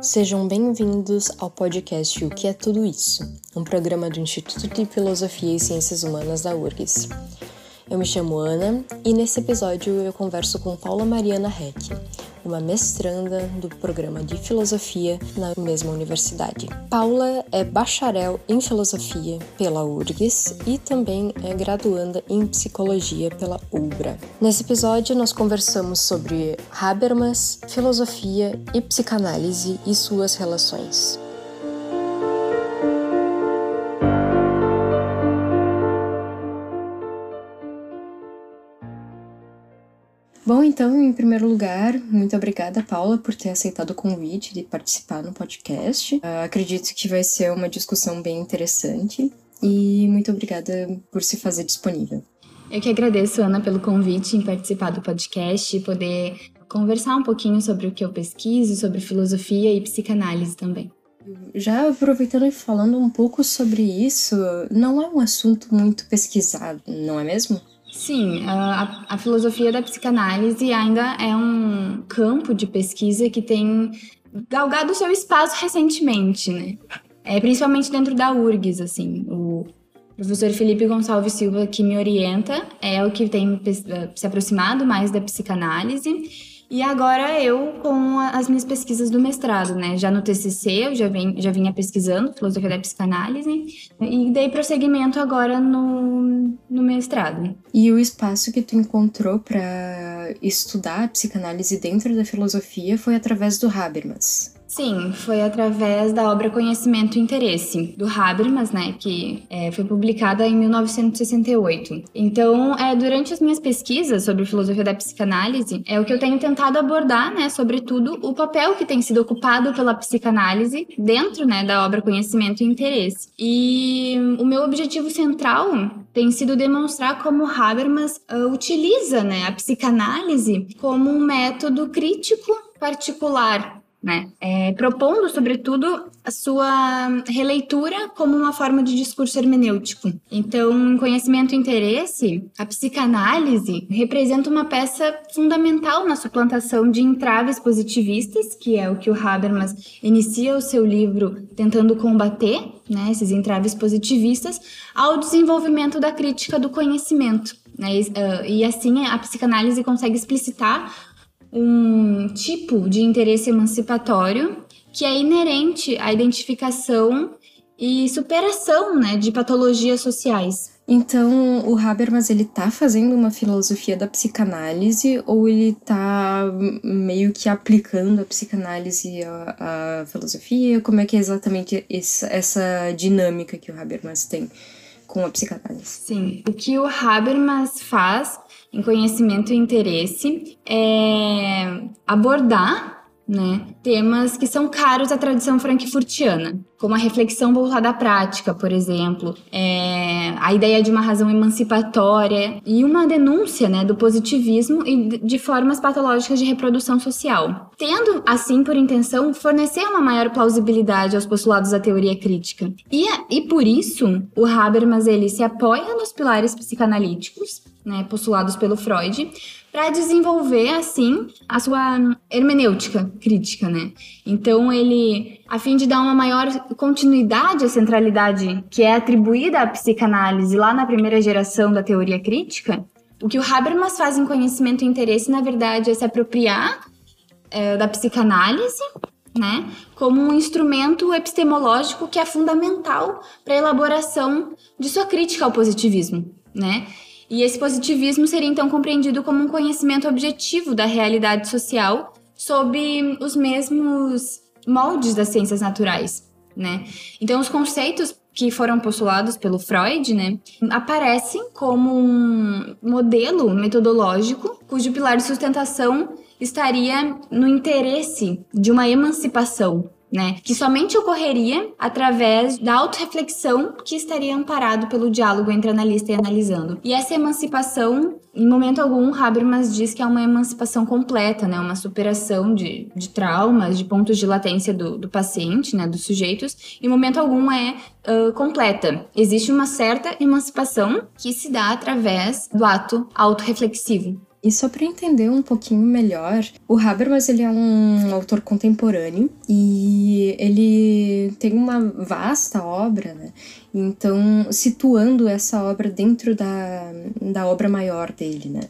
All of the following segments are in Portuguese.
Sejam bem-vindos ao podcast O que é Tudo Isso, um programa do Instituto de Filosofia e Ciências Humanas da URGS. Eu me chamo Ana e nesse episódio eu converso com Paula Mariana Heck, uma mestranda do programa de filosofia na mesma universidade. Paula é bacharel em filosofia pela URGS e também é graduanda em psicologia pela UBRA. Nesse episódio nós conversamos sobre Habermas, filosofia e psicanálise e suas relações. Bom, então, em primeiro lugar, muito obrigada, Paula, por ter aceitado o convite de participar no podcast. Uh, acredito que vai ser uma discussão bem interessante e muito obrigada por se fazer disponível. Eu que agradeço, Ana, pelo convite em participar do podcast e poder conversar um pouquinho sobre o que eu pesquiso, sobre filosofia e psicanálise também. Já aproveitando e falando um pouco sobre isso, não é um assunto muito pesquisado, não é mesmo? Sim, a, a, filosofia da psicanálise ainda é um campo de pesquisa que tem galgado seu espaço recentemente, né? É, principalmente dentro da URGS, assim. O professor Felipe Gonçalves Silva, que me orienta, é o que tem se aproximado mais da psicanálise e agora eu com as minhas pesquisas do mestrado, né? Já no TCC eu já, vem, já vinha pesquisando filosofia da psicanálise e dei prosseguimento agora no, no mestrado. E o espaço que tu encontrou para estudar a psicanálise dentro da filosofia foi através do Habermas. Sim, foi através da obra Conhecimento e Interesse, do Habermas, né, que é, foi publicada em 1968. Então, é, durante as minhas pesquisas sobre filosofia da psicanálise, é o que eu tenho tentado abordar, né, sobretudo o papel que tem sido ocupado pela psicanálise dentro, né, da obra Conhecimento e Interesse. E o meu objetivo central tem sido demonstrar como Habermas uh, utiliza, né, a psicanálise como um método crítico particular né? É, propondo, sobretudo, a sua releitura como uma forma de discurso hermenêutico. Então, em conhecimento e interesse, a psicanálise representa uma peça fundamental na suplantação de entraves positivistas, que é o que o Habermas inicia o seu livro tentando combater, né, esses entraves positivistas, ao desenvolvimento da crítica do conhecimento. Né? E, ah, assim a psicanálise consegue explicitar um tipo de interesse emancipatório que é inerente à identificação e superação né, de patologias sociais. Então, o Habermas ele tá fazendo uma filosofia da psicanálise ou ele tá meio que aplicando a psicanálise à, à filosofia? Como é que é exatamente essa, essa dinâmica que o Habermas tem com a psicanálise? Sim, o que o Habermas faz em conhecimento e interesse é abordar né, temas que são caros à tradição frankfurtiana, como a reflexão voltada à prática, por exemplo, é, a ideia de uma razão emancipatória e uma denúncia né, do positivismo e de formas patológicas de reprodução social, tendo, assim, por intenção, fornecer uma maior plausibilidade aos postulados da teoria crítica. E, e por isso, o Habermas ele se apoia nos pilares psicanalíticos né, postulados pelo Freud, para desenvolver assim a sua hermenêutica crítica, né? Então ele, a fim de dar uma maior continuidade à centralidade que é atribuída à psicanálise lá na primeira geração da teoria crítica, o que o Habermas faz em conhecimento e interesse, na verdade, é se apropriar é, da psicanálise né, como um instrumento epistemológico que é fundamental para a elaboração de sua crítica ao positivismo, né? E esse positivismo seria então compreendido como um conhecimento objetivo da realidade social sob os mesmos moldes das ciências naturais, né? Então os conceitos que foram postulados pelo Freud, né, aparecem como um modelo metodológico cujo pilar de sustentação estaria no interesse de uma emancipação né? Que somente ocorreria através da autorreflexão que estaria amparado pelo diálogo entre analista e analisando. E essa emancipação, em momento algum, Habermas diz que é uma emancipação completa, né? Uma superação de, de traumas, de pontos de latência do, do paciente, né? Dos sujeitos. Em momento algum é uh, completa. Existe uma certa emancipação que se dá através do ato autorreflexivo. E só para entender um pouquinho melhor, o Habermas ele é um autor contemporâneo e ele tem uma vasta obra, né? Então, situando essa obra dentro da, da obra maior dele, né?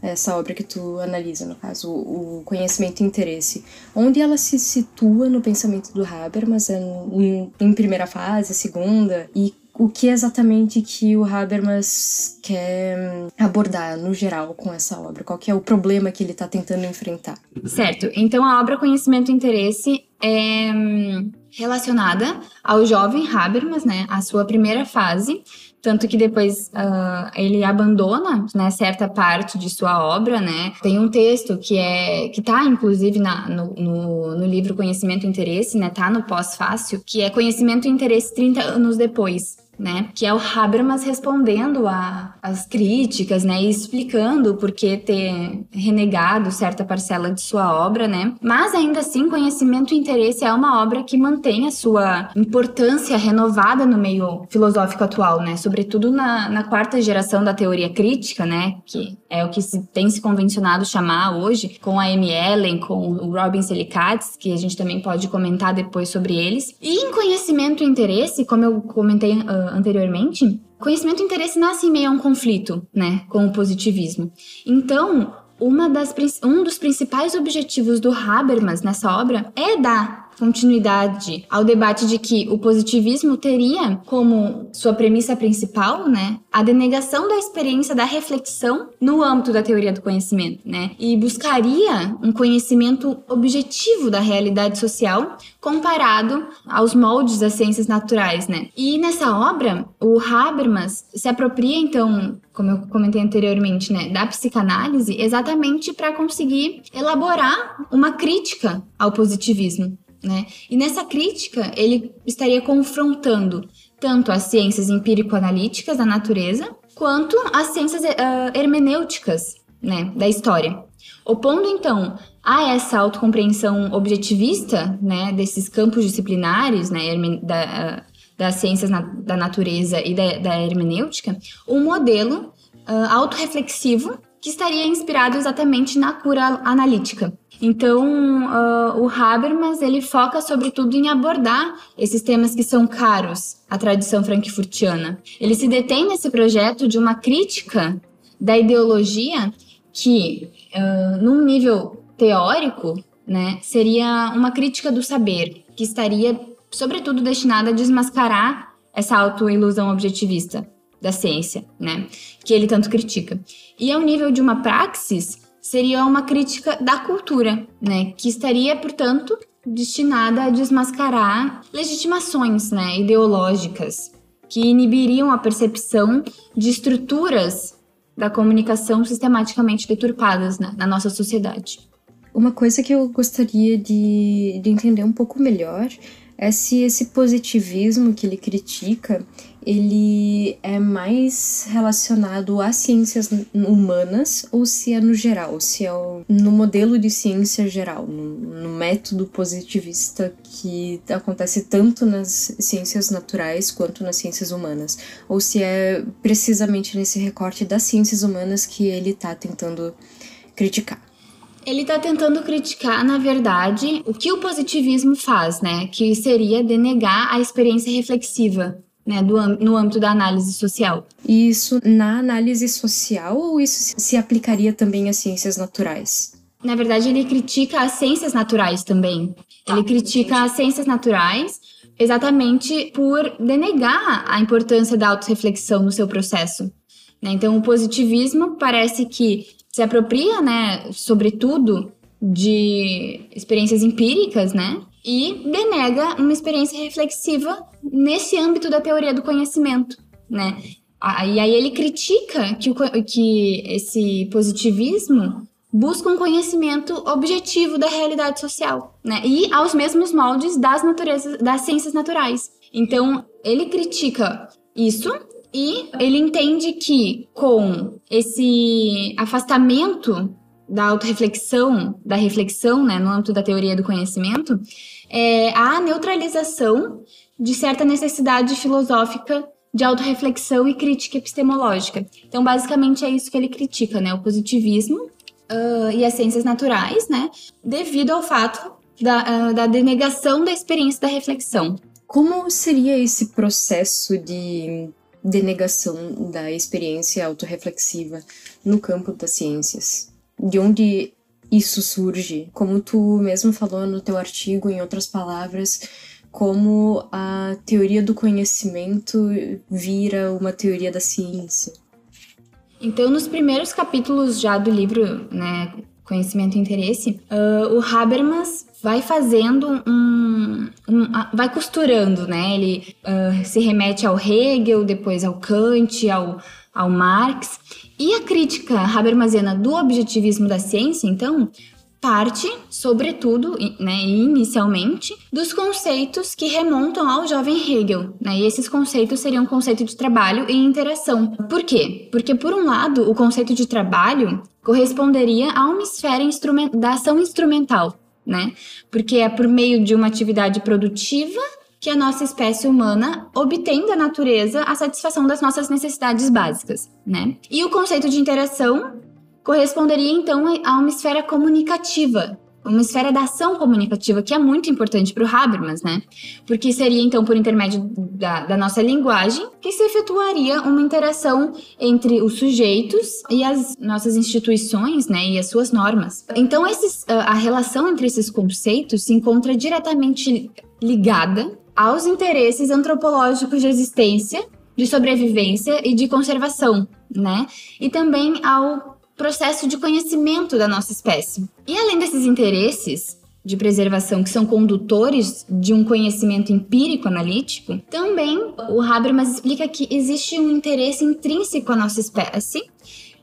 Essa obra que tu analisa, no caso, o conhecimento e interesse. Onde ela se situa no pensamento do Habermas, é em, em primeira fase, segunda, e o que exatamente que o Habermas quer hum, abordar no geral com essa obra? Qual é o problema que ele está tentando enfrentar? Certo. Então a obra Conhecimento e Interesse é hum, relacionada ao jovem Habermas, né, a sua primeira fase, tanto que depois uh, ele abandona né, certa parte de sua obra, né? Tem um texto que é que está inclusive na, no, no, no, livro Conhecimento e Interesse, né? Tá no pós-fácil, que é Conhecimento e Interesse 30 anos depois né? Que é o Habermas respondendo às críticas, né? E explicando por que ter renegado certa parcela de sua obra, né? Mas ainda assim, Conhecimento e Interesse é uma obra que mantém a sua importância renovada no meio filosófico atual, né? Sobretudo na, na quarta geração da teoria crítica, né? Que é o que se tem se convencionado chamar hoje, com a Amy Ellen, com o Robin Selicates, que a gente também pode comentar depois sobre eles. E em Conhecimento e Interesse, como eu comentei uh, anteriormente, conhecimento e interesse nasce em meio a um conflito, né, com o positivismo. Então, uma das, um dos principais objetivos do Habermas nessa obra é dar continuidade ao debate de que o positivismo teria como sua premissa principal, né, a denegação da experiência da reflexão no âmbito da teoria do conhecimento, né, e buscaria um conhecimento objetivo da realidade social comparado aos moldes das ciências naturais, né. E nessa obra, o Habermas se apropria então como eu comentei anteriormente, né, da psicanálise, exatamente para conseguir elaborar uma crítica ao positivismo, né? E nessa crítica, ele estaria confrontando tanto as ciências empírico-analíticas da natureza, quanto as ciências uh, hermenêuticas né, da história. Opondo, então, a essa autocompreensão objetivista né, desses campos disciplinares né, da, uh, das ciências na, da natureza e da, da hermenêutica, um modelo uh, autorreflexivo que estaria inspirado exatamente na cura analítica. Então, uh, o Habermas ele foca sobretudo em abordar esses temas que são caros à tradição frankfurtiana. Ele se detém nesse projeto de uma crítica da ideologia que, uh, num nível teórico, né, seria uma crítica do saber, que estaria, sobretudo, destinada a desmascarar essa autoilusão objetivista da ciência, né, que ele tanto critica. E ao nível de uma praxis, seria uma crítica da cultura, né, que estaria, portanto, destinada a desmascarar legitimações, né, ideológicas que inibiriam a percepção de estruturas da comunicação sistematicamente deturpadas né, na nossa sociedade. Uma coisa que eu gostaria de, de entender um pouco melhor é se esse positivismo que ele critica ele é mais relacionado às ciências humanas ou se é no geral, se é no modelo de ciência geral, no, método positivista que acontece tanto nas ciências naturais quanto nas ciências humanas, ou se é precisamente nesse recorte das ciências humanas que ele está tentando criticar. Ele está tentando criticar, na verdade, o que o positivismo faz, né? Que seria denegar a experiência reflexiva né, do, no âmbito da análise social. Isso na análise social ou isso se aplicaria também às ciências naturais? Na verdade, ele critica as ciências naturais também. Ele critica as ciências naturais exatamente por denegar a importância da autorreflexão no seu processo. Né? Então, o positivismo parece que se apropria, né, sobretudo, de experiências empíricas, né? E denega uma experiência reflexiva nesse âmbito da teoria do conhecimento, né? E aí ele critica que, o, que esse positivismo busca um conhecimento objetivo da realidade social, né? E aos mesmos moldes das naturezas, das ciências naturais. Então, ele critica isso e ele entende que com esse afastamento da autorreflexão, da reflexão, né, no âmbito da teoria do conhecimento, é a neutralização de certa necessidade filosófica de autorreflexão e crítica epistemológica. Então, basicamente, é isso que ele critica, né? O positivismo uh, e as ciências naturais, né? Devido ao fato da, uh, da denegação da experiência da reflexão. Como seria esse processo de denegação da experiência autorreflexiva no campo das ciências? De onde isso surge? Como tu mesmo falou no teu artigo, em outras palavras, como a teoria do conhecimento vira uma teoria da ciência. Então, nos primeiros capítulos já do livro, né, Conhecimento e Interesse, uh, o Habermas vai fazendo um, um, vai costurando, né? Ele uh, se remete ao Hegel, depois ao Kant, ao, ao Marx. E a crítica habermasiana do objetivismo da ciência, então, parte, sobretudo, né, inicialmente, dos conceitos que remontam ao jovem Hegel. Né? E esses conceitos seriam conceito de trabalho e interação. Por quê? Porque, por um lado, o conceito de trabalho corresponderia a uma esfera da ação instrumental, né? Porque é por meio de uma atividade produtiva que a nossa espécie humana obtém da natureza a satisfação das nossas necessidades básicas, né? E o conceito de interação corresponderia então a uma esfera comunicativa, uma esfera da ação comunicativa, que é muito importante para o Habermas, né? Porque seria então por intermédio da, da, nossa linguagem que se efetuaria uma interação entre os sujeitos e as nossas instituições, né? E as suas normas. Então, esses, a relação entre esses conceitos se encontra diretamente ligada aos interesses antropológicos de existência, de sobrevivência e de conservação, né? E também ao processo de conhecimento da nossa espécie. E além desses interesses de preservação que são condutores de um conhecimento empírico analítico, também o Habermas explica que existe um interesse intrínseco à nossa espécie,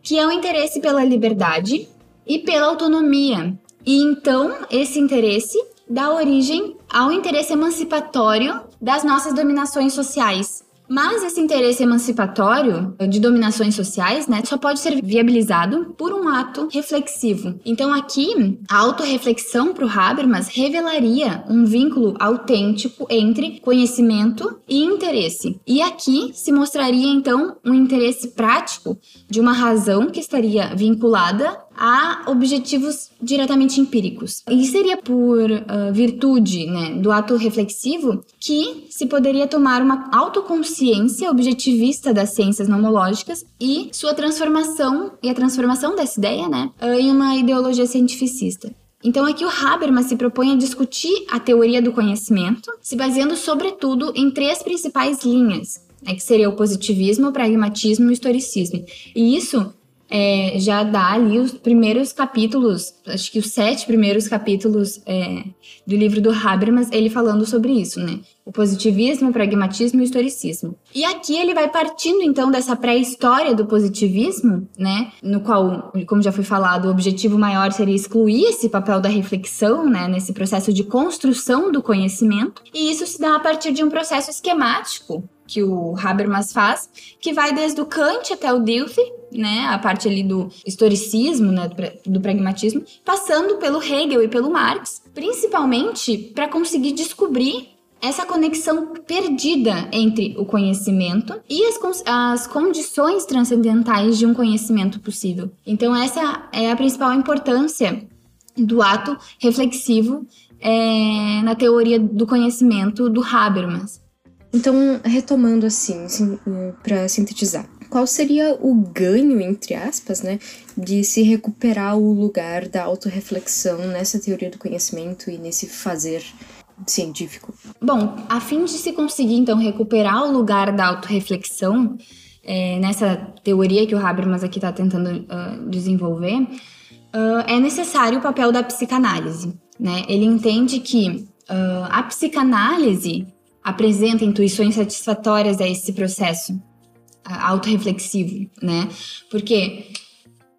que é o interesse pela liberdade e pela autonomia. E então esse interesse dá origem ao interesse emancipatório das nossas dominações sociais, mas esse interesse emancipatório de dominações sociais, né, só pode ser viabilizado por um ato reflexivo. Então aqui, a autorreflexão para o Habermas revelaria um vínculo autêntico entre conhecimento e interesse. E aqui se mostraria então um interesse prático de uma razão que estaria vinculada a objetivos diretamente empíricos. E seria por uh, virtude né, do ato reflexivo que se poderia tomar uma autoconsciência objetivista das ciências nomológicas e sua transformação, e a transformação dessa ideia né, uh, em uma ideologia cientificista. Então aqui o Habermas se propõe a discutir a teoria do conhecimento, se baseando sobretudo em três principais linhas, né, que seria o positivismo, o pragmatismo e o historicismo. E isso é, já dá ali os primeiros capítulos, acho que os sete primeiros capítulos é, do livro do Habermas, ele falando sobre isso, né? O positivismo, o pragmatismo e o historicismo. E aqui ele vai partindo então dessa pré-história do positivismo, né? No qual, como já foi falado, o objetivo maior seria excluir esse papel da reflexão, né? Nesse processo de construção do conhecimento. E isso se dá a partir de um processo esquemático que o Habermas faz, que vai desde o Kant até o Dilthey, né, a parte ali do historicismo, né, do, pragmatismo, passando pelo Hegel e pelo Marx, principalmente para conseguir descobrir essa conexão perdida entre o conhecimento e as, as condições transcendentais de um conhecimento possível. Então, essa é a principal importância do ato reflexivo é, na teoria do conhecimento do Habermas. Então, retomando assim, sim, para sintetizar, qual seria o ganho, entre aspas, né, de se recuperar o lugar da autorreflexão nessa teoria do conhecimento e nesse fazer científico? Bom, a fim de se conseguir, então, recuperar o lugar da autorreflexão, é, nessa teoria que o Habermas aqui está tentando uh, desenvolver, uh, é necessário o papel da psicanálise. Né? Ele entende que uh, a psicanálise apresenta intuições satisfatórias a esse processo autorreflexivo, né? Porque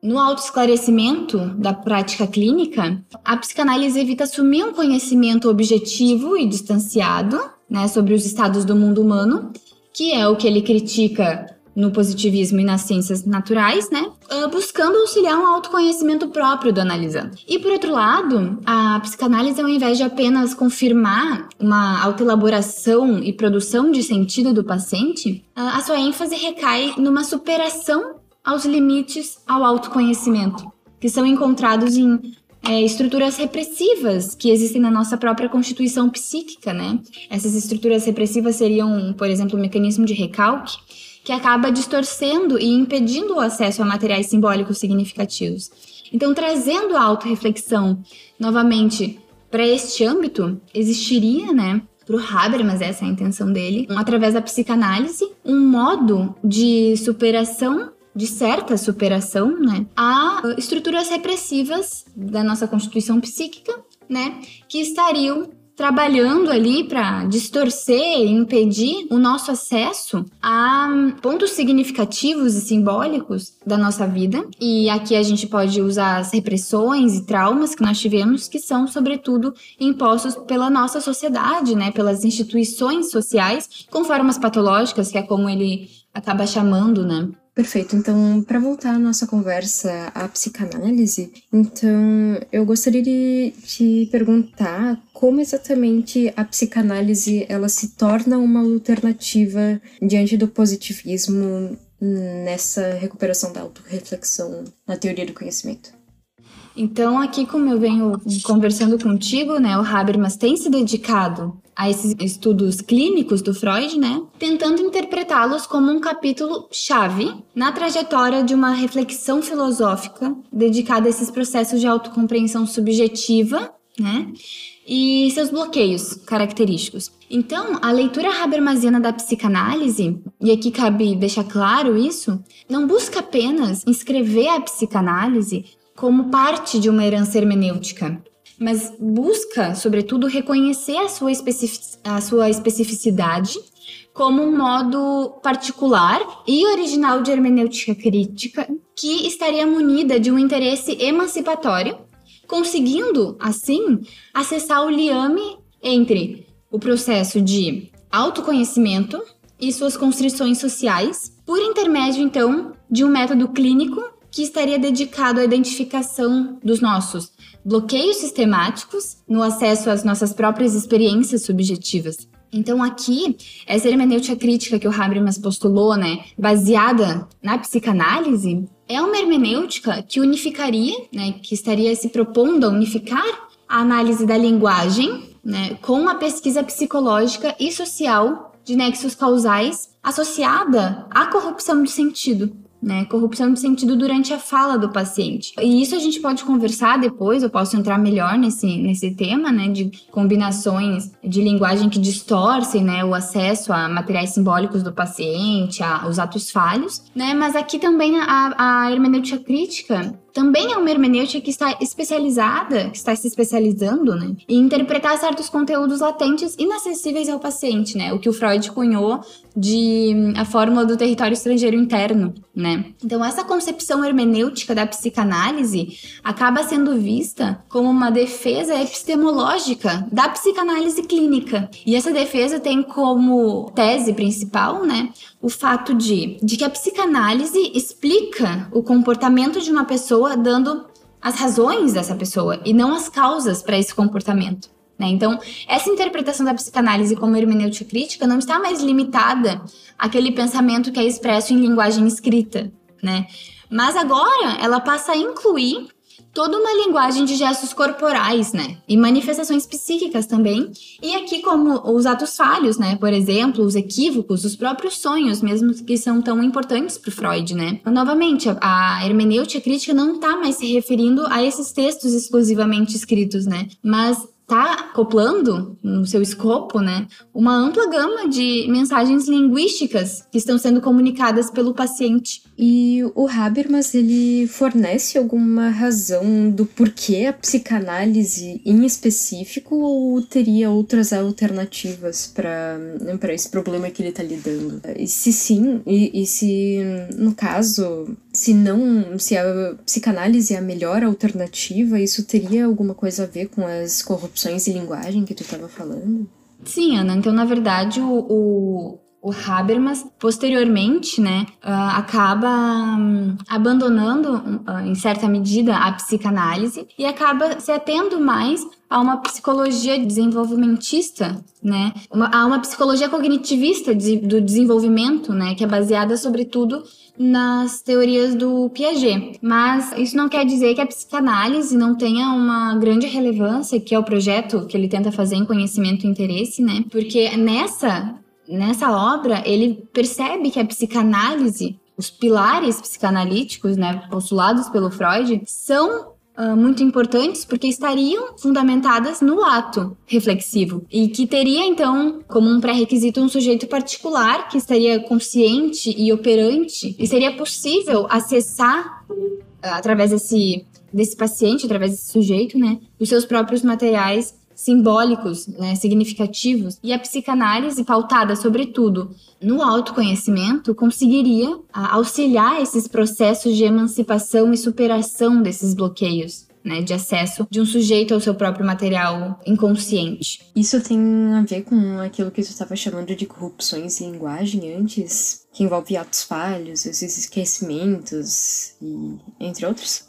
no autoesclarecimento da prática clínica, a psicanálise evita assumir um conhecimento objetivo e distanciado, né, sobre os estados do mundo humano, que é o que ele critica no positivismo e nas ciências naturais, né? Ah, buscando auxiliar um autoconhecimento próprio do analisando. E por outro lado, a psicanálise, ao invés de apenas confirmar uma autoelaboração e produção de sentido do paciente, ah, a sua ênfase recai numa superação aos limites ao autoconhecimento. que são encontrados em é, estruturas repressivas que existem na nossa própria constituição psíquica, né? Essas estruturas repressivas seriam, por exemplo, o mecanismo de recalque, que acaba distorcendo e impedindo o acesso a materiais simbólicos significativos. Então, trazendo a autorreflexão novamente para este âmbito, existiria, né, para o Habermas, essa é a intenção dele, através da psicanálise, um modo de superação de certa superação, né, a estruturas repressivas da nossa constituição psíquica, né, que estariam trabalhando ali para distorcer e impedir o nosso acesso a pontos significativos e simbólicos da nossa vida. E aqui a gente pode usar as repressões e traumas que nós tivemos, que são, sobretudo, impostos pela nossa sociedade, né, pelas instituições sociais, com formas patológicas, que é como ele acaba chamando, né? Perfeito. Então, para voltar à nossa conversa à psicanálise, então eu gostaria de te perguntar como exatamente a psicanálise ela se torna uma alternativa diante do positivismo nessa recuperação da autorreflexão na teoria do conhecimento. Então, aqui como eu venho conversando contigo, né, o Habermas tem se dedicado a esses estudos clínicos do Freud, né, tentando interpretá-los como um capítulo chave na trajetória de uma reflexão filosófica dedicada a esses processos de autocompreensão subjetiva, né, e seus bloqueios característicos. Então, a leitura habermasiana da psicanálise, e aqui cabe deixar claro isso, não busca apenas inscrever a psicanálise como parte de uma herança hermenêutica, mas busca, sobretudo, reconhecer a sua, especific a sua especificidade como um modo particular e original de hermenêutica crítica que estaria munida de um interesse emancipatório, conseguindo, assim, acessar o liame entre o processo de autoconhecimento e suas constrições sociais, por intermédio, então, de um método clínico que estaria dedicado à identificação dos nossos bloqueios sistemáticos no acesso às nossas próprias experiências subjetivas. Então aqui, essa hermenêutica crítica que o Habermas postulou, né, baseada na psicanálise, é uma hermenêutica que unificaria, né, que estaria se propondo a unificar a análise da linguagem, né, com a pesquisa psicológica e social de nexos causais associada à corrupção de sentido, né? Corrupção de sentido durante a fala do paciente. E isso a gente pode conversar depois, eu posso entrar melhor nesse, nesse tema, né? De combinações de linguagem que distorcem, né? O acesso a materiais simbólicos do paciente, a, os atos falhos, né? Mas aqui também a, a hermenêutica crítica também é uma hermenêutica que está especializada, que está se especializando, né, em interpretar certos conteúdos latentes inacessíveis ao paciente, né, o que o Freud cunhou de hum, a fórmula do território estrangeiro interno, né. Então essa concepção hermenêutica da psicanálise acaba sendo vista como uma defesa epistemológica da psicanálise clínica. E essa defesa tem como tese principal, né, o fato de, de que a psicanálise explica o comportamento de uma pessoa dando as razões dessa pessoa e não as causas para esse comportamento. Né? Então, essa interpretação da psicanálise como hermenêutica crítica não está mais limitada àquele pensamento que é expresso em linguagem escrita, né? Mas agora ela passa a incluir toda uma linguagem de gestos corporais, né? E manifestações psíquicas também. E aqui, como os atos falhos, né? Por exemplo, os equívocos, os próprios sonhos, mesmo que são tão importantes para Freud, né? Novamente, a hermenêutica crítica não está mais se referindo a esses textos exclusivamente escritos, né? Mas está acoplando no seu escopo, né, uma ampla gama de mensagens linguísticas que estão sendo comunicadas pelo paciente. E o Habermas ele fornece alguma razão do porquê a psicanálise em específico ou teria outras alternativas para para esse problema que ele está lidando? E se sim, e, e se no caso se não, se a psicanálise é a melhor alternativa, isso teria alguma coisa a ver com as corrupções de linguagem que tu estava falando? Sim, Ana. Então, na verdade, o, o, o Habermas, posteriormente, né, uh, acaba um, abandonando, uh, em certa medida, a psicanálise e acaba se atendo mais a uma psicologia desenvolvimentista, né, uma, a uma psicologia cognitivista de, do desenvolvimento, né, que é baseada, sobretudo, nas teorias do Piaget. Mas isso não quer dizer que a psicanálise não tenha uma grande relevância, que é o projeto que ele tenta fazer em conhecimento e interesse, né? Porque nessa nessa obra, ele percebe que a psicanálise, os pilares psicanalíticos, né, postulados pelo Freud, são uh, muito importantes porque estariam fundamentadas no ato reflexivo. E que teria então como um pré-requisito um sujeito particular que estaria consciente e operante e seria possível acessar uh, através desse desse paciente, através desse sujeito, né, os seus próprios materiais simbólicos, né, significativos, e a psicanálise, pautada sobretudo no autoconhecimento, conseguiria auxiliar esses processos de emancipação e superação desses bloqueios. Né, de acesso de um sujeito ao seu próprio material inconsciente. Isso tem a ver com aquilo que você estava chamando de corrupções em linguagem antes, que envolve atos falhos, esses esquecimentos e entre outros?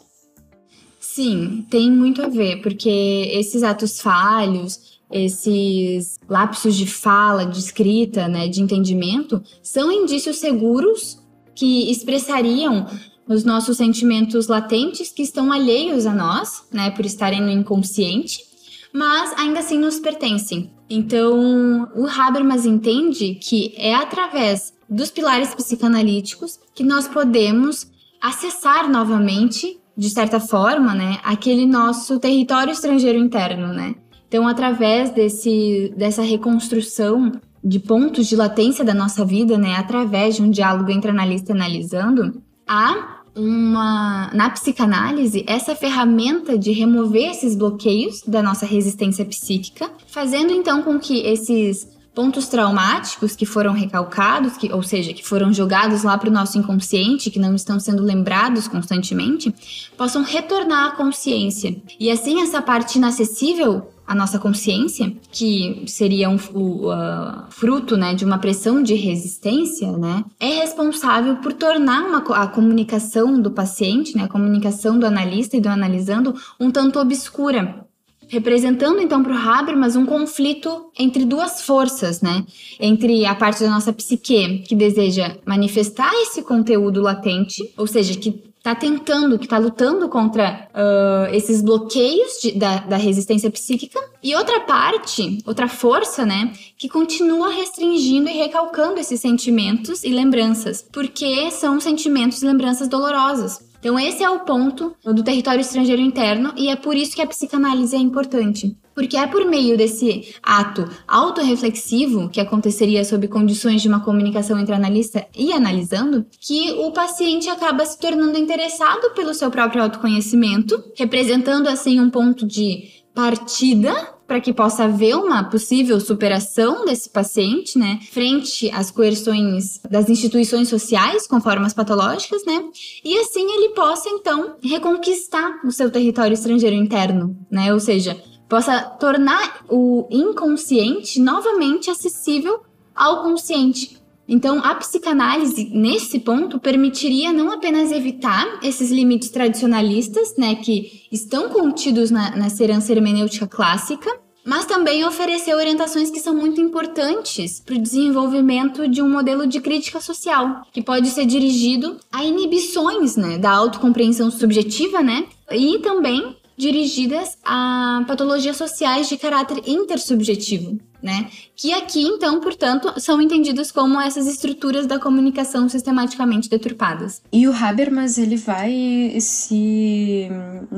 Sim, tem muito a ver, porque esses atos falhos, esses lapsos de fala, de escrita, né, de entendimento, são indícios seguros que expressariam os nossos sentimentos latentes que estão alheios a nós, né, por estarem no inconsciente, mas ainda assim nos pertencem. Então, o Habermas entende que é através dos pilares psicanalíticos que nós podemos acessar novamente de certa forma, né, aquele nosso território estrangeiro interno, né? Então, através desse, dessa reconstrução de pontos de latência da nossa vida, né, através de um diálogo entre analista e analisando, há uma na psicanálise essa ferramenta de remover esses bloqueios da nossa resistência psíquica, fazendo então com que esses pontos traumáticos que foram recalcados, que, ou seja, que foram jogados lá para o nosso inconsciente, que não estão sendo lembrados constantemente, possam retornar à consciência. E assim, essa parte inacessível à nossa consciência, que seria um o, uh, fruto né, de uma pressão de resistência, né, é responsável por tornar uma, a comunicação do paciente, né, a comunicação do analista e do analisando, um tanto obscura representando então para o Habermas um conflito entre duas forças, né? Entre a parte da nossa psique que deseja manifestar esse conteúdo latente, ou seja, que está tentando, que está lutando contra uh, esses bloqueios de, da, da, resistência psíquica, e outra parte, outra força, né, que continua restringindo e recalcando esses sentimentos e lembranças, porque são sentimentos e lembranças dolorosas. Então, esse é o ponto do território estrangeiro interno e é por isso que a psicanálise é importante. Porque é por meio desse ato autorreflexivo, que aconteceria sob condições de uma comunicação entre analista e analisando, que o paciente acaba se tornando interessado pelo seu próprio autoconhecimento, representando assim um ponto de partida para que possa haver uma possível superação desse paciente, né, frente às coerções das instituições sociais com formas patológicas, né, e assim ele possa então reconquistar o seu território estrangeiro interno, né, ou seja, possa tornar o inconsciente novamente acessível ao consciente, então, a psicanálise, nesse ponto, permitiria não apenas evitar esses limites tradicionalistas, né, que estão contidos na, nessa herança hermenêutica clássica, mas também oferecer orientações que são muito importantes para o desenvolvimento de um modelo de crítica social, que pode ser dirigido a inibições né, da autocompreensão subjetiva, né, e também dirigidas a patologias sociais de caráter intersubjetivo, né? Que aqui, então, portanto, são entendidas como essas estruturas da comunicação sistematicamente deturpadas. E o Habermas, ele vai se,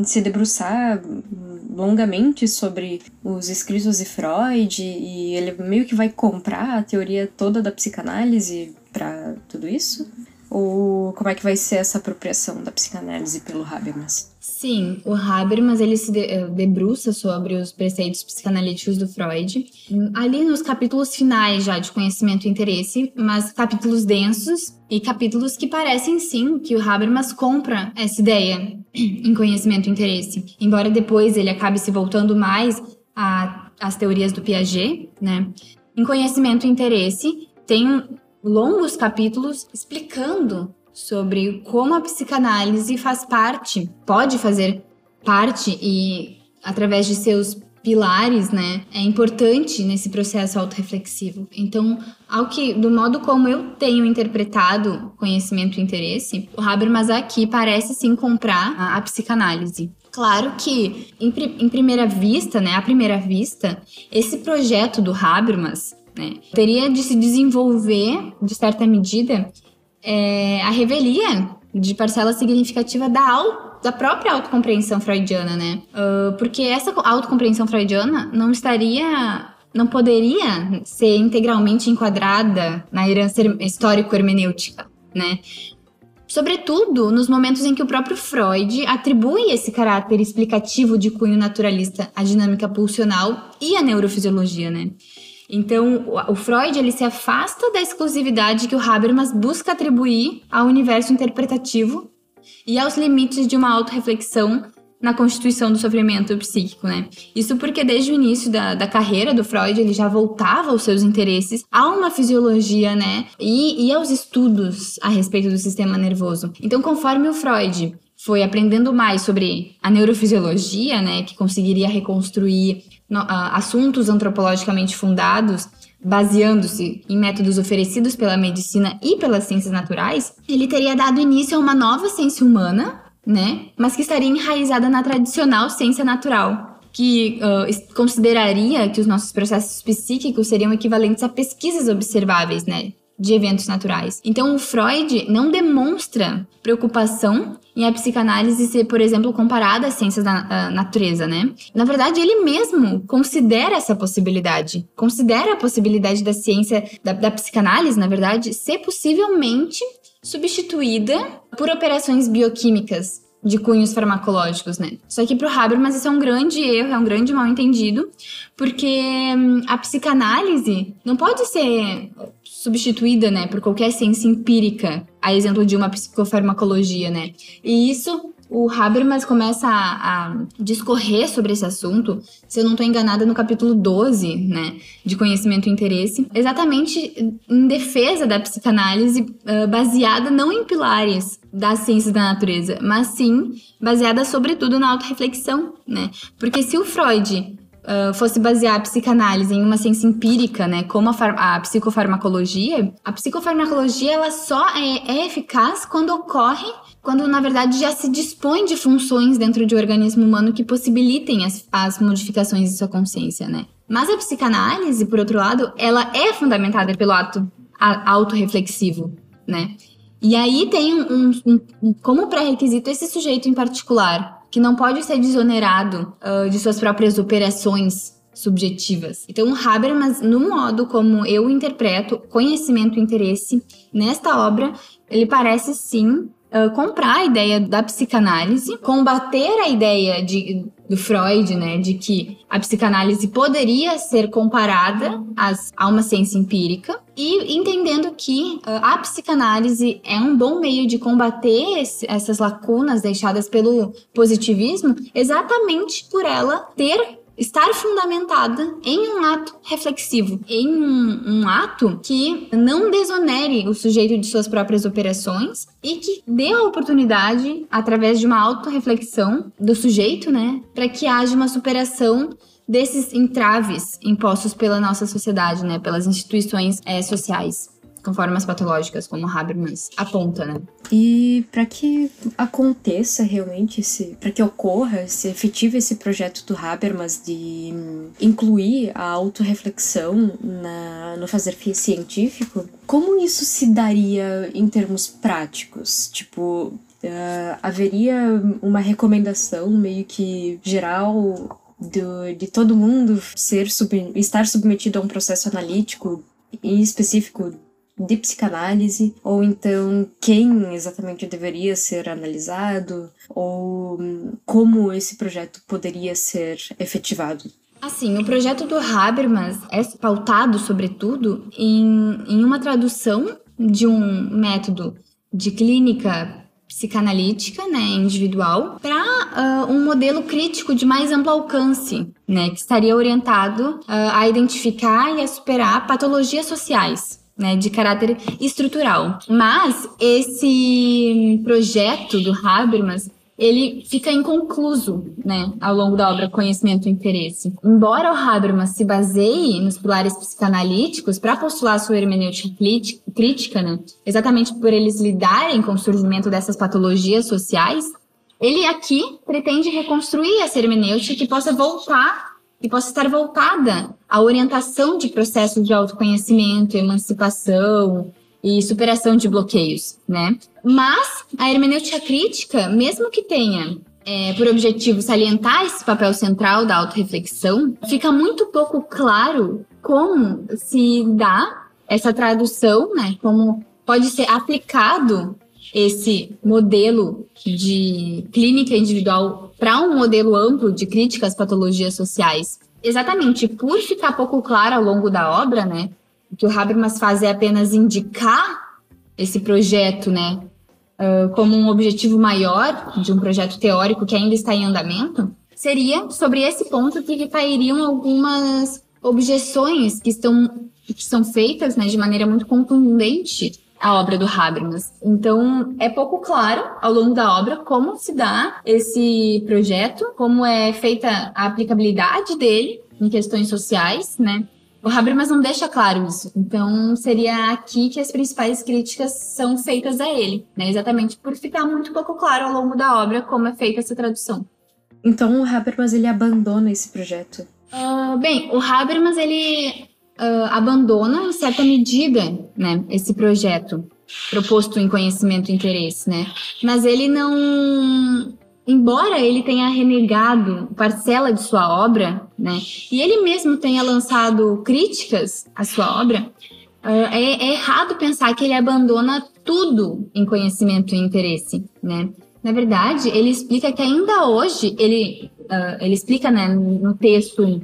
se debruçar longamente sobre os escritos de Freud e ele meio que vai comprar a teoria toda da psicanálise para tudo isso? Ou como é que vai ser essa apropriação da psicanálise pelo Habermas? Sim, o Habermas ele se eh, debruça sobre os preceitos psicanalíticos do Freud, ali nos capítulos finais já de conhecimento e interesse, mas capítulos densos e capítulos que parecem sim que o Habermas compra essa ideia em conhecimento e interesse, embora depois ele acabe se voltando mais às teorias do Piaget, né? Em conhecimento e interesse tem longos capítulos explicando sobre como a psicanálise faz parte, pode fazer parte e através de seus pilares, né, é importante nesse processo autorreflexivo. Então, ao que, do modo como eu tenho interpretado conhecimento e interesse, o Habermas aqui parece sim comprar a, a psicanálise. Claro que, em, em, primeira vista, né, à primeira vista, esse projeto do Habermas né, teria de se desenvolver, de certa medida, é, a revelia de parcela significativa da, da própria autocompreensão freudiana, né? Uh, porque essa autocompreensão freudiana não estaria não poderia ser integralmente enquadrada na herança histórico-hermenêutica, né? Sobretudo nos momentos em que o próprio Freud atribui esse caráter explicativo de cunho naturalista à dinâmica pulsional e à neurofisiologia, né? Então, o Freud ele se afasta da exclusividade que o Habermas busca atribuir ao universo interpretativo e aos limites de uma autorreflexão na constituição do sofrimento psíquico, né? Isso porque desde o início da, da carreira do Freud ele já voltava os seus interesses a uma fisiologia, né? E, e aos estudos a respeito do sistema nervoso. Então, conforme o Freud foi aprendendo mais sobre a neurofisiologia, né, que conseguiria reconstruir no, uh, assuntos antropologicamente fundados, baseando-se em métodos oferecidos pela medicina e pelas ciências naturais, ele teria dado início a uma nova ciência humana, né, mas que estaria enraizada na tradicional ciência natural, que uh, consideraria que os nossos processos psíquicos seriam equivalentes a pesquisas observáveis, né, de eventos naturais. Então, o Freud não demonstra preocupação em a psicanálise ser, por exemplo, comparada às ciências da natureza, né? Na verdade, ele mesmo considera essa possibilidade, considera a possibilidade da ciência, da, da psicanálise, na verdade, ser possivelmente substituída por operações bioquímicas de cunhos farmacológicos, né? Só que para o Habermas isso é um grande erro, é um grande mal entendido, porque hum, a psicanálise não pode ser substituída, né, por qualquer ciência empírica, a exemplo de uma psicofarmacologia, né? E isso o Habermas começa a, a, discorrer sobre esse assunto, se eu não estou enganada, no capítulo 12, né, de conhecimento e interesse, exatamente em defesa da psicanálise uh, baseada não em pilares das ciências da natureza, mas sim baseada sobretudo na autorreflexão, né? Porque se o Freud uh, fosse basear a psicanálise em uma ciência empírica, né, como a, a psicofarmacologia, a psicofarmacologia ela só é, é eficaz quando ocorre quando na verdade já se dispõe de funções dentro de um organismo humano que possibilitem as, as modificações de sua consciência, né? Mas a psicanálise, por outro lado, ela é fundamentada pelo ato autorreflexivo, né? E aí tem um, um, um como pré-requisito esse sujeito em particular, que não pode ser desonerado uh, de suas próprias operações subjetivas. Então, Habermas, no modo como eu interpreto conhecimento e interesse nesta obra, ele parece sim Uh, comprar a ideia da psicanálise, combater a ideia de, do Freud, né, de que a psicanálise poderia ser comparada às, a uma ciência empírica, e entendendo que uh, a psicanálise é um bom meio de combater esse, essas lacunas deixadas pelo positivismo, exatamente por ela ter estar fundamentada em um ato reflexivo, em um, um, ato que não desonere o sujeito de suas próprias operações e que dê a oportunidade, através de uma autorreflexão do sujeito, né, para que haja uma superação desses entraves impostos pela nossa sociedade, né, pelas instituições é, sociais com formas patológicas, como Habermas aponta, né? E para que aconteça realmente esse, para que ocorra, se efetive esse projeto do Habermas de incluir a autorreflexão na, no fazer científico, como isso se daria em termos práticos? Tipo, Uh, haveria uma recomendação meio que geral do, de todo mundo ser sub, estar submetido a um processo analítico em específico de psicanálise, ou então quem exatamente deveria ser analisado, ou como esse projeto poderia ser efetivado. Assim, o projeto do Habermas é pautado, sobretudo, em, em uma tradução de um método de clínica psicanalítica, né, individual, para uh, um modelo crítico de mais amplo alcance, né, que estaria orientado uh, a identificar e a superar patologias sociais né, de caráter estrutural. Mas esse projeto do Habermas ele fica inconcluso, né, ao longo da obra Conhecimento e Interesse. Embora o Habermas se baseie nos pilares psicanalíticos para postular sua hermenêutica crítica, né, exatamente por eles lidarem com o surgimento dessas patologias sociais, ele aqui pretende reconstruir essa hermenêutica que possa voltar, que possa estar voltada à orientação de processos de autoconhecimento, emancipação, e superação de bloqueios, né? Mas a hermenêutica crítica, mesmo que tenha é, por objetivo salientar esse papel central da autorreflexão, fica muito pouco claro como se dá essa tradução, né? Como pode ser aplicado esse modelo de clínica individual para um modelo amplo de crítica às patologias sociais. Exatamente por ficar pouco claro ao longo da obra, né? O que o Habermas faz é apenas indicar esse projeto, né, uh, como um objetivo maior de um projeto teórico que ainda está em andamento, seria sobre esse ponto que recairiam algumas objeções que estão que são feitas, né, de maneira muito contundente à obra do Habermas. Então, é pouco claro ao longo da obra como se dá esse projeto, como é feita a aplicabilidade dele em questões sociais, né? O Habermas não deixa claro isso. Então, seria aqui que as principais críticas são feitas a ele, né? Exatamente por ficar muito pouco claro ao longo da obra como é feita essa tradução. Então, o Habermas ele abandona esse projeto? Uh, bem, o Habermas ele uh, abandona em certa medida, né, esse projeto proposto em conhecimento e interesse, né? Mas ele não embora ele tenha renegado parcela de sua obra, né, e ele mesmo tenha lançado críticas à sua obra, uh, é, é, errado pensar que ele abandona tudo em conhecimento e interesse, né? Na verdade, ele explica que ainda hoje, ele, uh, ele explica né, no texto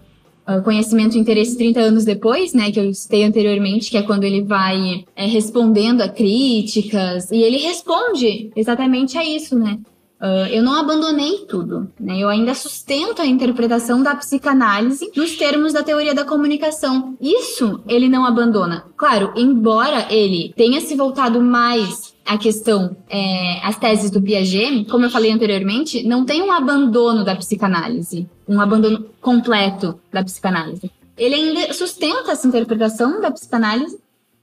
uh, Conhecimento e Interesse 30 anos depois, né, que eu citei anteriormente, que é quando ele vai é, respondendo a críticas, e ele responde exatamente a isso, né? Uh, eu não abandonei tudo, né? Eu ainda sustento a interpretação da psicanálise nos termos da teoria da comunicação. Isso ele não abandona. Claro, embora ele tenha se voltado mais à questão, é, as teses do Piaget, como eu falei anteriormente, não tem um abandono da psicanálise, um abandono completo da psicanálise. Ele ainda sustenta essa interpretação da psicanálise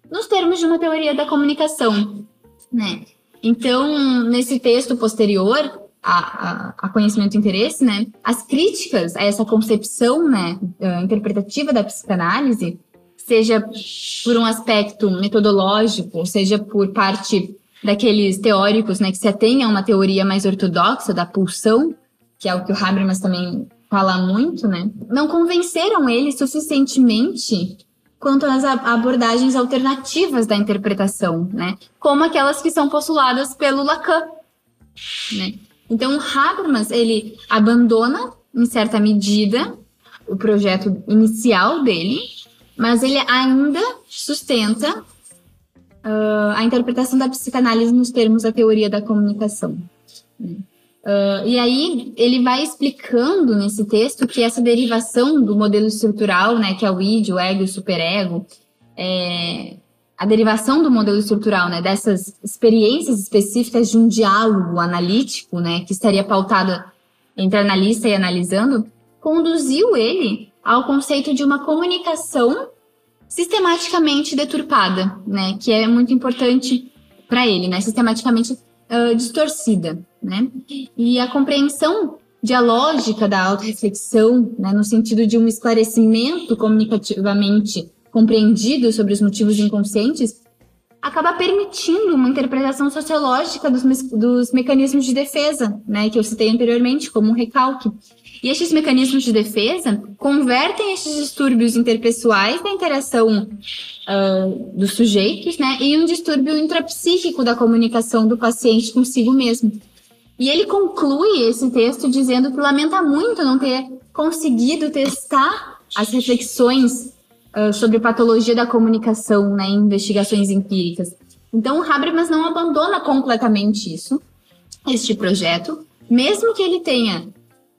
nos termos de uma teoria da comunicação, né? Então, nesse texto posterior a, a, a, conhecimento e interesse, né, as críticas a essa concepção, né, uh, interpretativa da psicanálise, seja por um aspecto metodológico, seja por parte daqueles teóricos, né, que se atêm a uma teoria mais ortodoxa da pulsão, que é o que o Habermas também fala muito, né, não convenceram ele suficientemente quanto às abordagens alternativas da interpretação, né? Como aquelas que são postuladas pelo Lacan, né? Então, Habermas, ele abandona, em certa medida, o projeto inicial dele, mas ele ainda sustenta uh, a interpretação da psicanálise nos termos da teoria da comunicação. Uh, e aí ele vai explicando nesse texto que essa derivação do modelo estrutural, né, que é o id, o ego e o superego, é, a derivação do modelo estrutural, né, dessas experiências específicas de um diálogo analítico, né, que estaria pautada entre analista e analisando, conduziu ele ao conceito de uma comunicação sistematicamente deturpada, né, que é muito importante para ele, né, sistematicamente uh, distorcida né? E a compreensão dialógica da autorreflexão, né, no sentido de um esclarecimento comunicativamente compreendido sobre os motivos inconscientes, acaba permitindo uma interpretação sociológica dos, me dos mecanismos de defesa, né, que eu citei anteriormente, como um recalque. E estes mecanismos de defesa convertem estes distúrbios interpessoais da interação uh, dos sujeitos, né, em um distúrbio intrapsíquico da comunicação do paciente consigo mesmo. E ele conclui esse texto dizendo que lamenta muito não ter conseguido testar as reflexões uh, sobre patologia da comunicação né, em investigações empíricas. Então, o Habermas não abandona completamente isso, este projeto, mesmo que ele tenha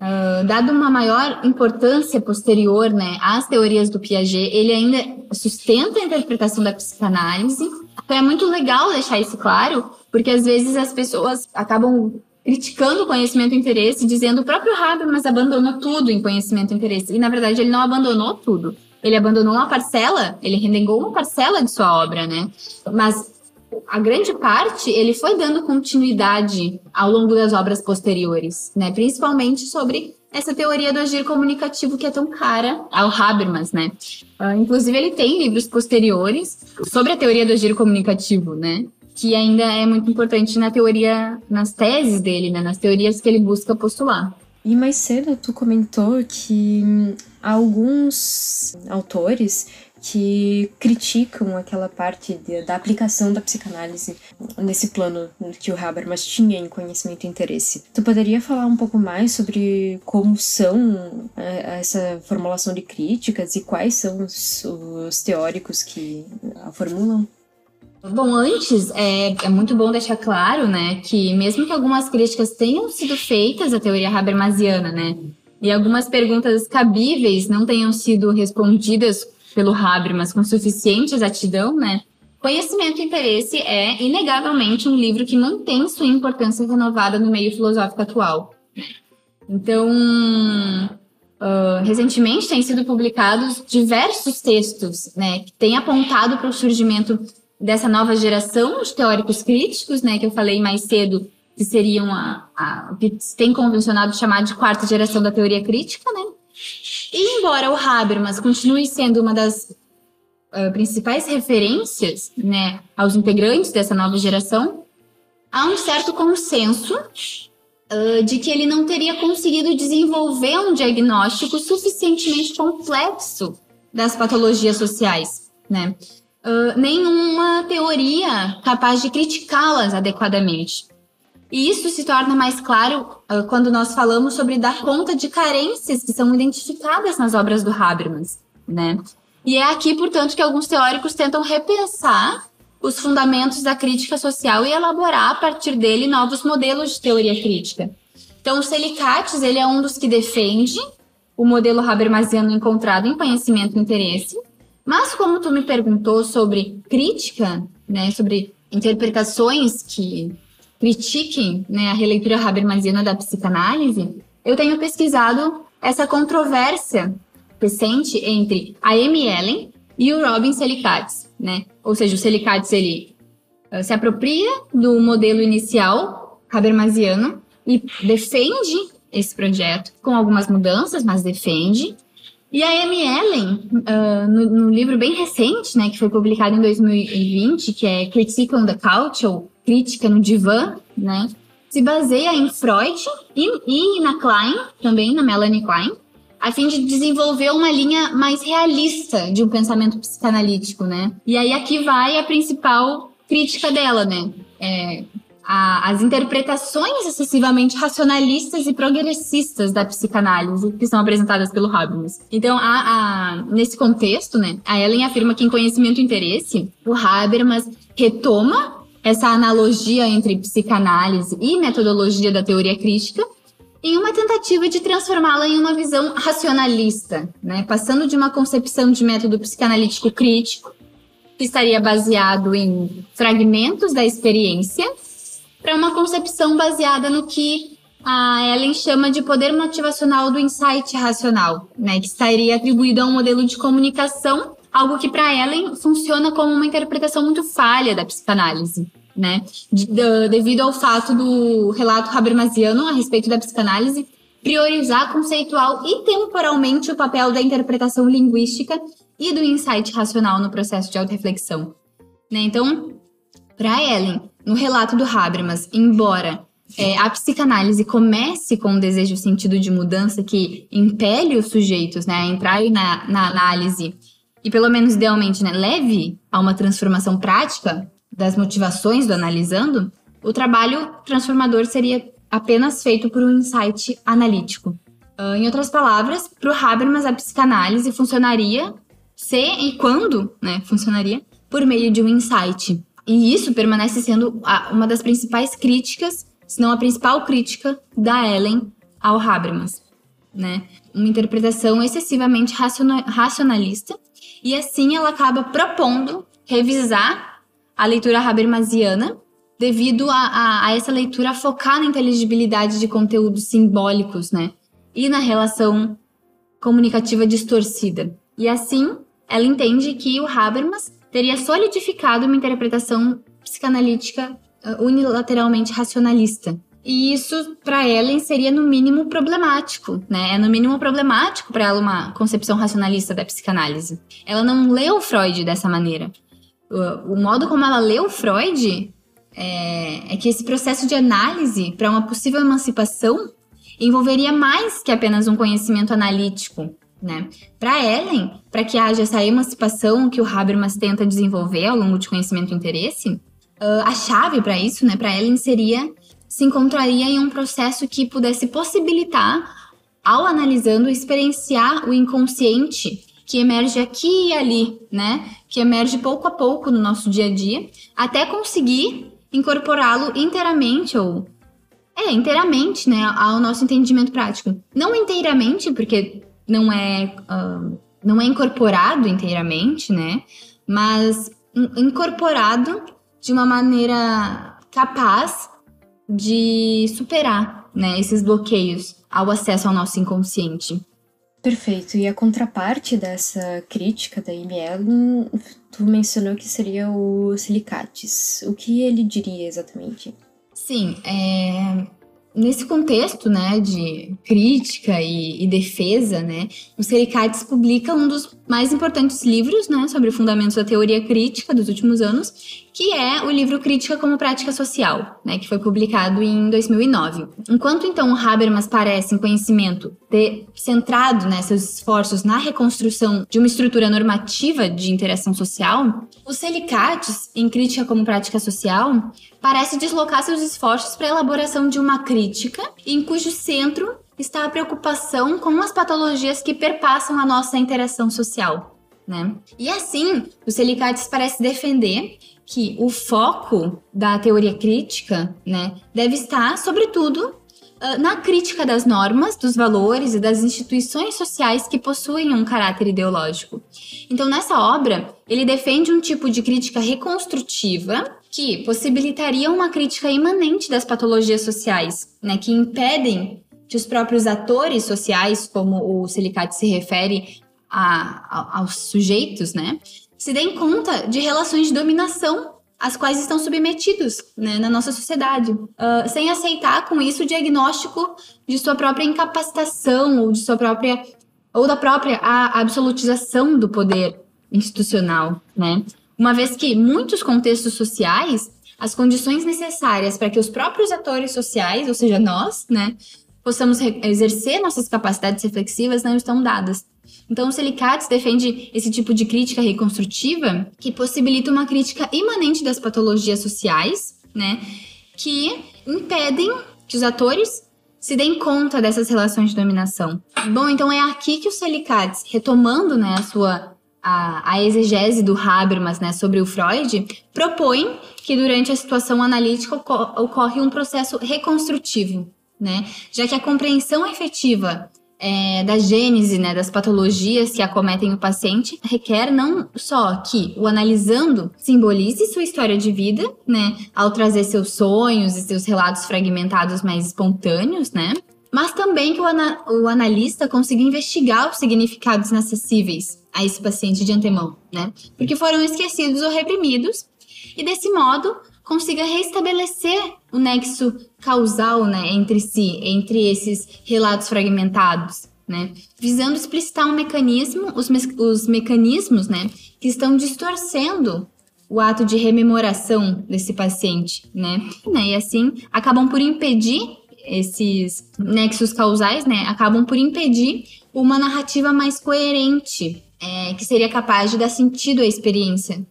Uh, dado uma maior importância posterior né, às teorias do Piaget, ele ainda sustenta a interpretação da psicanálise. Então é muito legal deixar isso claro, porque às vezes as pessoas acabam criticando o conhecimento e interesse, dizendo o próprio Habermas abandonou tudo em conhecimento e interesse. E na verdade ele não abandonou tudo. Ele abandonou uma parcela, ele renegou uma parcela de sua obra, né? Mas a grande parte ele foi dando continuidade ao longo das obras posteriores, né? Principalmente sobre essa teoria do agir comunicativo que é tão cara ao Habermas, né? Uh, inclusive ele tem livros posteriores sobre a teoria do agir comunicativo, né? Que ainda é muito importante na teoria, nas teses dele, né? Nas teorias que ele busca postular. E mais cedo tu comentou que hum, alguns autores que criticam aquela parte de, da aplicação da psicanálise nesse plano que o Habermas tinha em conhecimento e interesse. Tu poderia falar um pouco mais sobre como são é, essa formulação de críticas e quais são os, os teóricos que a formulam? Bom, antes é, é, muito bom deixar claro, né, que mesmo que algumas críticas tenham sido feitas à teoria habermasiana, né, e algumas perguntas cabíveis não tenham sido respondidas pelo Habermas com suficiente exatidão, né? Conhecimento e Interesse é, inegavelmente, um livro que mantém sua importância renovada no meio filosófico atual. Então, uh, recentemente têm sido publicados diversos textos né, que têm apontado para o surgimento dessa nova geração de teóricos críticos, né, que eu falei mais cedo, que seriam a, a que tem convencionado chamar de quarta geração da teoria crítica, né? E embora o Habermas continue sendo uma das uh, principais referências né, aos integrantes dessa nova geração, há um certo consenso uh, de que ele não teria conseguido desenvolver um diagnóstico suficientemente complexo das patologias sociais, né? Uh, nenhuma teoria capaz de criticá-las adequadamente. E isso se torna mais claro uh, quando nós falamos sobre dar conta de carências que são identificadas nas obras do Habermas, né? E é aqui, portanto, que alguns teóricos tentam repensar os fundamentos da crítica social e elaborar a partir dele novos modelos de teoria crítica. Então, o Selicates, ele é um dos que defende o modelo habermasiano encontrado em conhecimento e interesse. Mas como tu me perguntou sobre crítica, né, sobre interpretações que critiquem né, a releitura habermasiana da psicanálise, eu tenho pesquisado essa controvérsia recente entre a Amy Ellen e o Robin Selicates, né? Ou seja, o Selicates ele uh, se apropria do modelo inicial habermasiano e defende esse projeto com algumas mudanças, mas defende. E a Amy Ellen, uh, no, no, livro bem recente, né, que foi publicado em 2020, que é Critique on the Culture, crítica no divã, né? Se baseia em Freud e, e na Klein, também na Melanie Klein, a fim de desenvolver uma linha mais realista de um pensamento psicanalítico, né? E aí aqui vai a principal crítica dela, né? É, a, as interpretações excessivamente racionalistas e progressistas da psicanálise que são apresentadas pelo Habermas. Então, a, a, nesse contexto, né, a Ellen afirma que em conhecimento e interesse, o Habermas retoma essa analogia entre psicanálise e metodologia da teoria crítica em uma tentativa de transformá-la em uma visão racionalista, né? passando de uma concepção de método psicanalítico crítico, que estaria baseado em fragmentos da experiência, para uma concepção baseada no que a Ellen chama de poder motivacional do insight racional, né? que estaria atribuído a um modelo de comunicação algo que para Ellen funciona como uma interpretação muito falha da psicanálise. Né? De, de, devido ao fato do relato habermasiano a respeito da psicanálise priorizar conceitual e temporalmente o papel da interpretação linguística e do insight racional no processo de autorreflexão. Né? Então, para Ellen, no relato do Habermas, embora é, a psicanálise comece com um desejo sentido de mudança que impele os sujeitos né, a entrar na, na análise e pelo menos idealmente, né, leve a uma transformação prática das motivações do analisando, o trabalho transformador seria apenas feito por um insight analítico. Uh, em outras palavras, para o Habermas, a psicanálise funcionaria se e quando né, funcionaria por meio de um insight. E isso permanece sendo uma das principais críticas, se não a principal crítica da Ellen ao Habermas. né? Uma interpretação excessivamente racionalista, e assim ela acaba propondo revisar a leitura habermasiana devido a, a, a, essa leitura focar na inteligibilidade de conteúdos simbólicos, né? E na relação comunicativa distorcida. E assim, ela entende que o Habermas teria solidificado uma interpretação psicanalítica uh, unilateralmente racionalista. E isso, para Ellen, seria no mínimo problemático, né? É no mínimo problemático para ela uma concepção racionalista da psicanálise. Ela não leu Freud dessa maneira. O, o modo como ela leu Freud é, é que esse processo de análise para uma possível emancipação envolveria mais que apenas um conhecimento analítico, né? Para Ellen, para que haja essa emancipação que o Habermas tenta desenvolver ao longo de conhecimento e interesse, uh, a chave para isso, né, para Ellen seria se encontraria em um processo que pudesse possibilitar, ao analisando, experienciar o inconsciente que emerge aqui e ali, né? Que emerge pouco a pouco no nosso dia a dia, até conseguir incorporá-lo inteiramente ou é inteiramente, né, ao nosso entendimento prático. Não inteiramente, porque não é uh, não é incorporado inteiramente, né? Mas incorporado de uma maneira capaz de superar né, esses bloqueios ao acesso ao nosso inconsciente. Perfeito. E a contraparte dessa crítica da ML, tu mencionou que seria o Silicates. O que ele diria exatamente? Sim, é, nesse contexto, né, de crítica e, e, defesa, né, o Sericates publica um dos mais importantes livros, né, sobre fundamentos da teoria crítica dos últimos anos, que é o livro Crítica como Prática Social, né, que foi publicado em 2009. Enquanto então o Habermas parece em conhecimento ter centrado né, seus esforços na reconstrução de uma estrutura normativa de interação social, o Selicates, em Crítica como Prática Social, parece deslocar seus esforços para a elaboração de uma crítica em cujo centro está a preocupação com as patologias que perpassam a nossa interação social. Né? E assim, o Selicates parece defender que o foco da teoria crítica né, deve estar, sobretudo, ah, na crítica das normas, dos valores e das instituições sociais que possuem um caráter ideológico. Então, nessa obra, ele defende um tipo de crítica reconstrutiva que possibilitaria uma crítica imanente das patologias sociais, né, que impedem que os próprios atores sociais, como o Silicate se refere a, a, aos sujeitos, né, se deem conta de relações de dominação às quais estão submetidos né, na nossa sociedade, uh, sem aceitar com isso o diagnóstico de sua própria incapacitação ou de sua própria ou da própria absolutização do poder institucional, né? Uma vez que muitos contextos sociais, as condições necessárias para que os próprios atores sociais, ou seja, nós, né, possamos exercer nossas capacidades reflexivas não estão dadas. Então, o Selicates defende esse tipo de crítica reconstrutiva que possibilita uma crítica imanente das patologias sociais, né, que impedem que os atores se deem conta dessas relações de dominação. Bom, então é aqui que o Selicates, retomando né, a sua a, a exegese do Habermas né, sobre o Freud, propõe que durante a situação analítica ocorre um processo reconstrutivo, né, já que a compreensão efetiva é, da gênese, né, das patologias que acometem o paciente, requer não só que o analisando simbolize sua história de vida, né, ao trazer seus sonhos e seus relatos fragmentados mais espontâneos, né, mas também que o, ana o analista consiga investigar os significados inacessíveis a esse paciente de antemão, né, porque foram esquecidos ou reprimidos, e desse modo consiga restabelecer o nexo causal né, entre si, entre esses relatos fragmentados, né, visando explicitar um mecanismo, os, me os mecanismos né, que estão distorcendo o ato de rememoração desse paciente, né? né? E assim acabam por impedir esses nexos causais, né? Acabam por impedir uma narrativa mais coerente, é, que seria capaz de dar sentido à experiência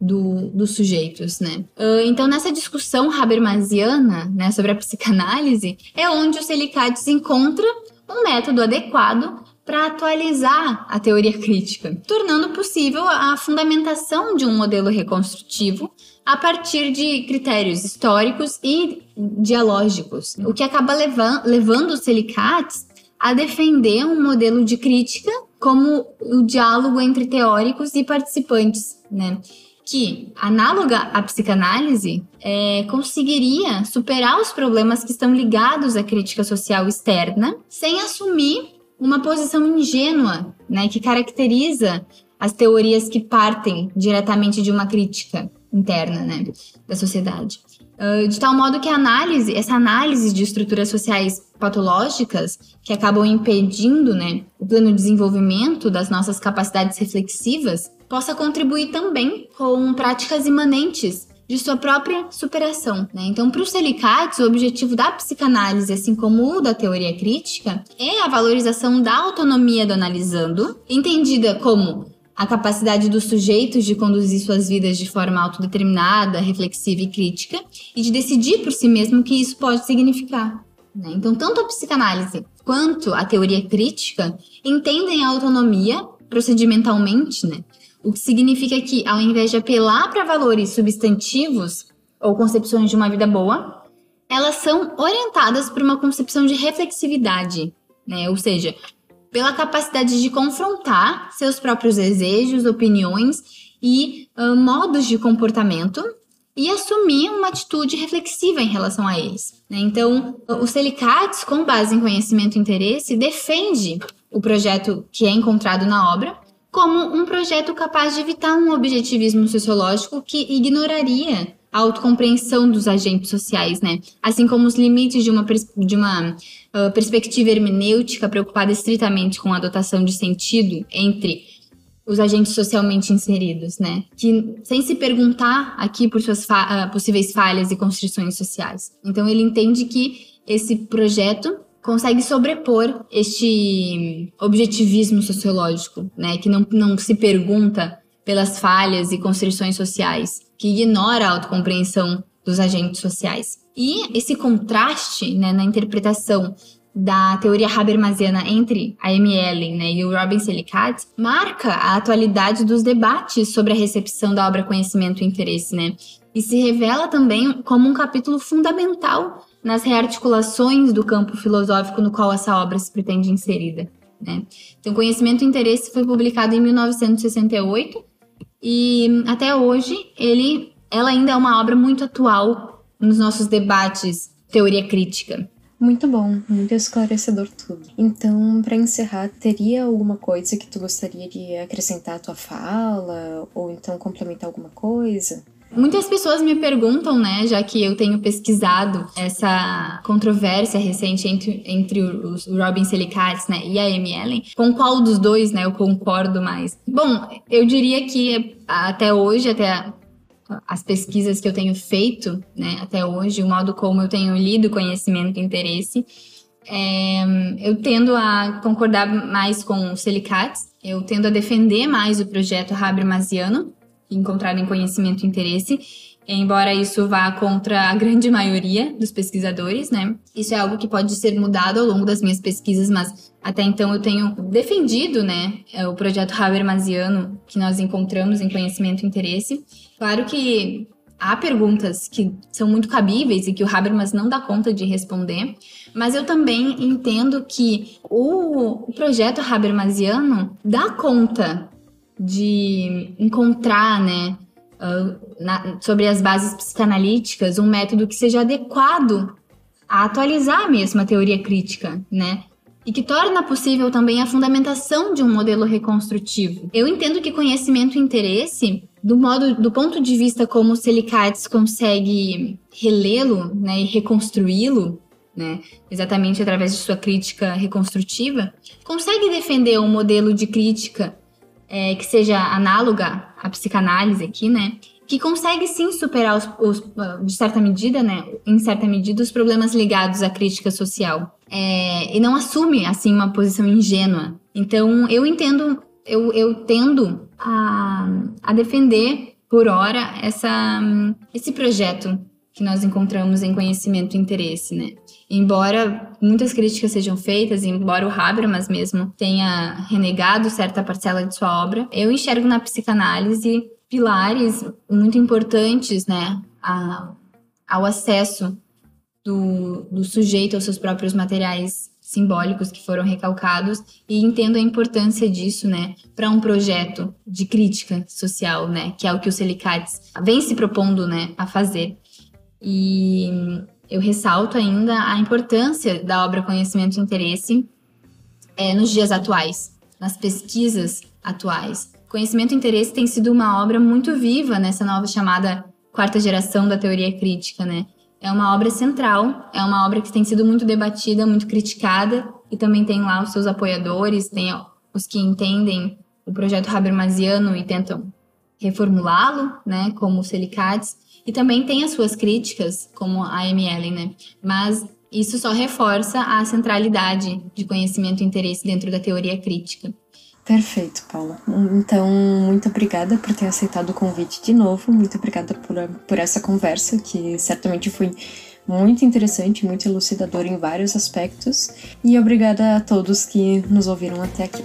do, dos sujeitos, né? Uh, então, nessa discussão habermasiana, né, sobre a psicanálise, é onde o Selicates encontra um método adequado para atualizar a teoria crítica, tornando possível a fundamentação de um modelo reconstrutivo a partir de critérios históricos e dialógicos, o que acaba levando, levando os a defender um modelo de crítica como o diálogo entre teóricos e participantes, né? Que, análoga à psicanálise, é, conseguiria superar os problemas que estão ligados à crítica social externa sem assumir uma posição ingênua, né, que caracteriza as teorias que partem diretamente de uma crítica interna, né, da sociedade. Uh, de tal modo que a análise, essa análise de estruturas sociais patológicas que acabam impedindo, né, o pleno desenvolvimento das nossas capacidades reflexivas, possa contribuir também com práticas imanentes de sua própria superação. Né? Então, para o Selicates, o objetivo da psicanálise, assim como o da teoria crítica, é a valorização da autonomia do analisando, entendida como a capacidade dos sujeitos de conduzir suas vidas de forma autodeterminada, reflexiva e crítica, e de decidir por si mesmo o que isso pode significar. Né? Então, tanto a psicanálise quanto a teoria crítica entendem a autonomia procedimentalmente, né? O que significa que, ao invés de apelar para valores substantivos ou concepções de uma vida boa, elas são orientadas por uma concepção de reflexividade, né? ou seja, pela capacidade de confrontar seus próprios desejos, opiniões e uh, modos de comportamento e assumir uma atitude reflexiva em relação a eles. Né? Então, o Selicates, com base em conhecimento e interesse, defende o projeto que é encontrado na obra como um projeto capaz de evitar um objetivismo sociológico que ignoraria a autocompreensão dos agentes sociais, né? Assim como os limites de uma, de uma uh, perspectiva hermenêutica preocupada estritamente com a dotação de sentido entre os agentes socialmente inseridos, né? Que sem se perguntar aqui por suas fa uh, possíveis falhas e constrições sociais. Então ele entende que esse projeto consegue sobrepor este objetivismo sociológico, né? Que não, não se pergunta pelas falhas e constrições sociais, que ignora a autocompreensão dos agentes sociais. E esse contraste né, na interpretação da teoria habermasiana entre a Amy Ellen né, e o Robin Selicat marca a atualidade dos debates sobre a recepção da obra Conhecimento e Interesse, né? E se revela também como um capítulo fundamental nas rearticulações do campo filosófico no qual essa obra se pretende inserida. Né? Então, Conhecimento e Interesse foi publicado em 1968 e até hoje ele, ela ainda é uma obra muito atual nos nossos debates teoria crítica. Muito bom, muito esclarecedor tudo. Então, para encerrar, teria alguma coisa que tu gostaria de acrescentar à tua fala ou então complementar alguma coisa? Muitas pessoas me perguntam, né, já que eu tenho pesquisado essa controvérsia recente entre, entre os Robin Selicates, né, e a Amy Ellen, com qual dos dois, né, eu concordo mais. Bom, eu diria que até hoje, até as pesquisas que eu tenho feito, né, até hoje, o modo como eu tenho lido conhecimento e interesse, é, eu tendo a concordar mais com o Selicates, eu tendo a defender mais o projeto Habermasiano, encontrado em conhecimento e interesse, embora isso vá contra a grande maioria dos pesquisadores, né? Isso é algo que pode ser mudado ao longo das minhas pesquisas, mas até então eu tenho defendido, né, o projeto Habermasiano que nós encontramos em conhecimento e interesse. Claro que há perguntas que são muito cabíveis e que o Habermas não dá conta de responder, mas eu também entendo que o, projeto Habermasiano dá conta de encontrar, né, uh, na, sobre as bases psicanalíticas, um método que seja adequado a atualizar mesmo a teoria crítica, né? E que torna possível também a fundamentação de um modelo reconstrutivo. Eu entendo que conhecimento e interesse, do modo, do ponto de vista como Selicates consegue relê-lo, né, e reconstruí-lo, né, exatamente através de sua crítica reconstrutiva, consegue defender um modelo de crítica é, que seja análoga à psicanálise aqui, né? Que consegue sim superar os, os, de certa medida, né? Em certa medida, os problemas ligados à crítica social. É, e não assume, assim, uma posição ingênua. Então, eu entendo, eu, eu tendo a, a defender, por hora, essa, esse projeto que nós encontramos em conhecimento e interesse, né? Embora muitas críticas sejam feitas, embora o Habermas mesmo tenha renegado certa parcela de sua obra, eu enxergo na psicanálise pilares muito importantes, né, a, ao acesso do, do sujeito aos seus próprios materiais simbólicos que foram recalcados e entendo a importância disso, né, para um projeto de crítica social, né, que é o que o Selicates vem se propondo, né, a fazer. E eu ressalto ainda a importância da obra Conhecimento e Interesse é, nos dias atuais, nas pesquisas atuais. Conhecimento e Interesse tem sido uma obra muito viva nessa nova chamada quarta geração da teoria crítica, né? É uma obra central, é uma obra que tem sido muito debatida, muito criticada, e também tem lá os seus apoiadores, tem os que entendem o projeto Habermasiano e tentam reformulá-lo, né, como o Selicates, e também tem as suas críticas, como a ML, né? Mas isso só reforça a centralidade de conhecimento e interesse dentro da teoria crítica. Perfeito, Paula. Então, muito obrigada por ter aceitado o convite de novo. Muito obrigada por, por essa conversa, que certamente foi muito interessante, muito elucidadora em vários aspectos. E obrigada a todos que nos ouviram até aqui.